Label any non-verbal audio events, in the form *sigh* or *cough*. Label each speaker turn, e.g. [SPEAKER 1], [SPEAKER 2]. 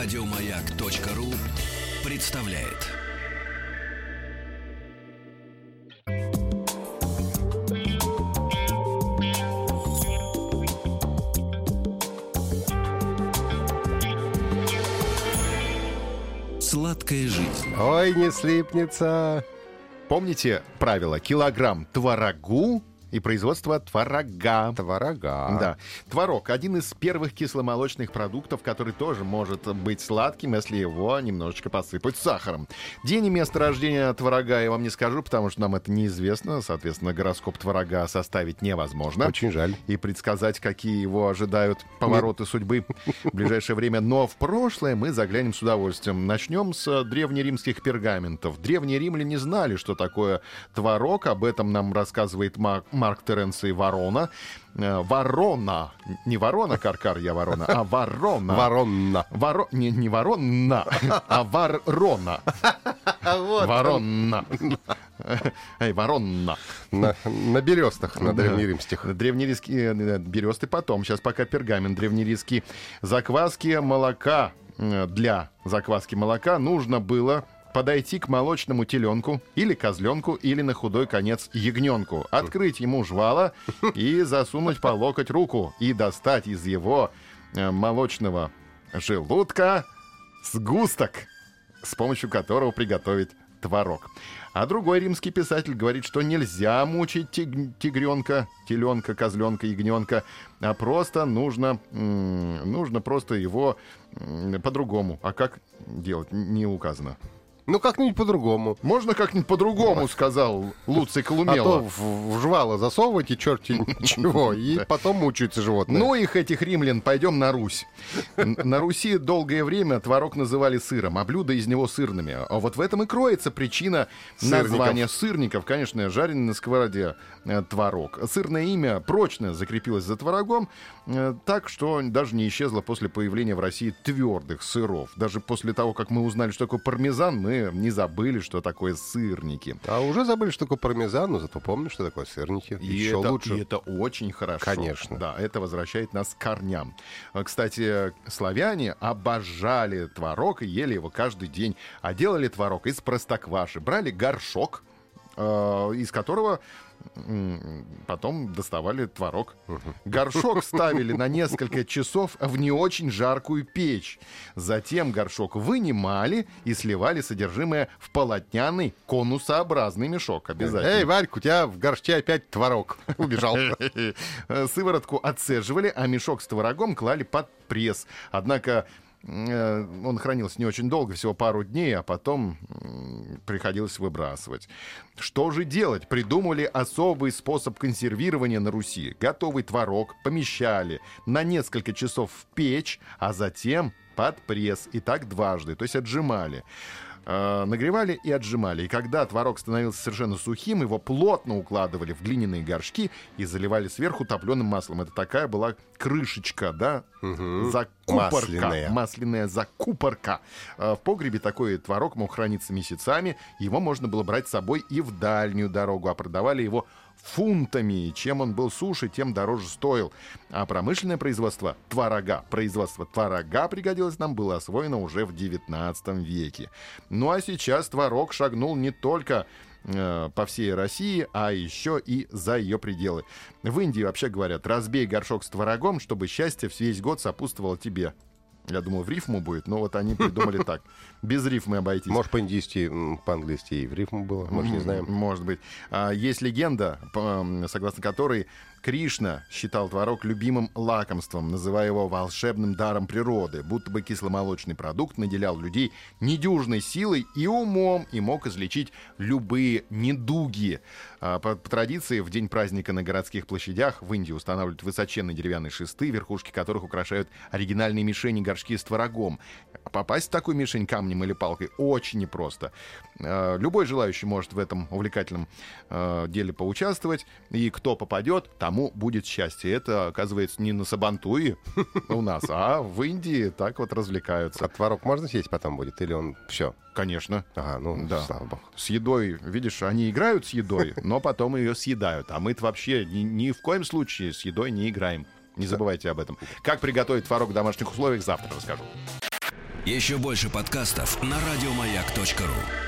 [SPEAKER 1] Радиомаяк.ру представляет. Сладкая жизнь.
[SPEAKER 2] Ой, не слипнется.
[SPEAKER 3] Помните правило? Килограмм творогу и производство творога.
[SPEAKER 2] Творога.
[SPEAKER 3] Да. Творог — один из первых кисломолочных продуктов, который тоже может быть сладким, если его немножечко посыпать сахаром. День и место рождения творога я вам не скажу, потому что нам это неизвестно. Соответственно, гороскоп творога составить невозможно.
[SPEAKER 2] Очень жаль.
[SPEAKER 3] И предсказать, какие его ожидают повороты судьбы в ближайшее время. Но в прошлое мы заглянем с удовольствием. Начнем с древнеримских пергаментов. Древние римляне знали, что такое творог. Об этом нам рассказывает Мак Марк Теренций Ворона. Э, Ворона. Не ворона, Каркар, я ворона, а ворона.
[SPEAKER 2] Ворона.
[SPEAKER 3] Воро... Не, не ворона, а ворона. Ворона. Эй, ворона.
[SPEAKER 2] На, на берестах, на древнеримских.
[SPEAKER 3] Древнеримские э, бересты потом. Сейчас пока пергамент древнеримский. Закваски молока э, для закваски молока нужно было подойти к молочному теленку или козленку или на худой конец ягненку, открыть ему жвало и засунуть по локоть руку и достать из его э, молочного желудка сгусток, с помощью которого приготовить творог. А другой римский писатель говорит, что нельзя мучить тиг- тигренка, теленка, козленка, ягненка, а просто нужно, м, нужно просто его м, по-другому. А как делать, не указано.
[SPEAKER 2] Ну, как-нибудь по-другому.
[SPEAKER 3] Можно как-нибудь по-другому, сказал Луций
[SPEAKER 2] А то
[SPEAKER 3] Колумела.
[SPEAKER 2] в, в жвало засовывайте черти *laughs* чего, и потом мучаются животные.
[SPEAKER 3] Ну их, этих римлян, пойдем на Русь. На Руси долгое время творог называли сыром, а блюда из него сырными. А вот в этом и кроется причина
[SPEAKER 2] Сырников.
[SPEAKER 3] названия сырников. Конечно, жареный на сковороде э, творог. Сырное имя прочно закрепилось за творогом, э, так что даже не исчезло после появления в России твердых сыров. Даже после того, как мы узнали, что такое пармезан, мы не забыли, что такое сырники.
[SPEAKER 2] А уже забыли, что такое пармезан, но зато помню, что такое сырники.
[SPEAKER 3] И
[SPEAKER 2] Еще
[SPEAKER 3] это,
[SPEAKER 2] лучше.
[SPEAKER 3] и это очень хорошо.
[SPEAKER 2] Конечно.
[SPEAKER 3] Да, это возвращает нас к корням. А, Кстати, славяне обожали творог и ели его каждый день. А делали творог из простокваши. Брали горшок, из которого потом доставали творог. Горшок ставили на несколько часов в не очень жаркую печь. Затем горшок вынимали и сливали содержимое в полотняный конусообразный мешок. Обязательно.
[SPEAKER 2] Эй, Варька, у тебя в горшке опять творог *laughs* убежал.
[SPEAKER 3] Э, *laughs* Сыворотку отцеживали, а мешок с творогом клали под пресс. Однако э, он хранился не очень долго, всего пару дней, а потом приходилось выбрасывать. Что же делать? Придумали особый способ консервирования на Руси. Готовый творог помещали на несколько часов в печь, а затем под пресс. И так дважды, то есть отжимали. Э, Нагревали и отжимали. И когда творог становился совершенно сухим, его плотно укладывали в глиняные горшки и заливали сверху топленым маслом. Это такая была крышечка, да? Закупорка.
[SPEAKER 2] Масляная.
[SPEAKER 3] Масляная закупорка. Э, В погребе такой творог мог храниться месяцами. Его можно было брать с собой и в дальнюю дорогу, а продавали его фунтами. Чем он был суше, тем дороже стоил. А промышленное производство творога, производство творога пригодилось нам, было освоено уже в 19 веке. Ну а сейчас творог шагнул не только э, по всей России, а еще и за ее пределы. В Индии вообще говорят, разбей горшок с творогом, чтобы счастье весь год сопутствовало тебе. Я думал, в рифму будет, но вот они придумали так. Без рифмы обойтись.
[SPEAKER 2] Может, по-индийски, по-английски и в рифму было, мы же не знаем.
[SPEAKER 3] Может быть. А, Есть легенда, согласно которой Кришна считал творог любимым лакомством, называя его волшебным даром природы, будто бы кисломолочный продукт наделял людей недюжной силой и умом и мог излечить любые недуги. А, По, по традиции, в день праздника на городских площадях в Индии устанавливают высоченные деревянные шесты, верхушки которых украшают оригинальные мишени горшки с творогом. Попасть в такую мишень камнем или палкой очень непросто. Э, Любой желающий может в этом увлекательном э, деле поучаствовать. И кто попадет, тому будет счастье. Это, оказывается, не на Сабантуе *laughs* у нас, а в Индии так вот развлекаются.
[SPEAKER 2] А творог можно съесть потом будет? Или он все?
[SPEAKER 3] Конечно.
[SPEAKER 2] Ага, ну,
[SPEAKER 3] Да.
[SPEAKER 2] слава богу.
[SPEAKER 3] С едой, видишь, они играют с едой, но потом ее съедают. А мы-то вообще ни, ни в коем случае с едой не играем. Не забывайте об этом. Как приготовить творог в домашних условиях, завтра расскажу.
[SPEAKER 1] Еще больше подкастов на радиомаяк.ру.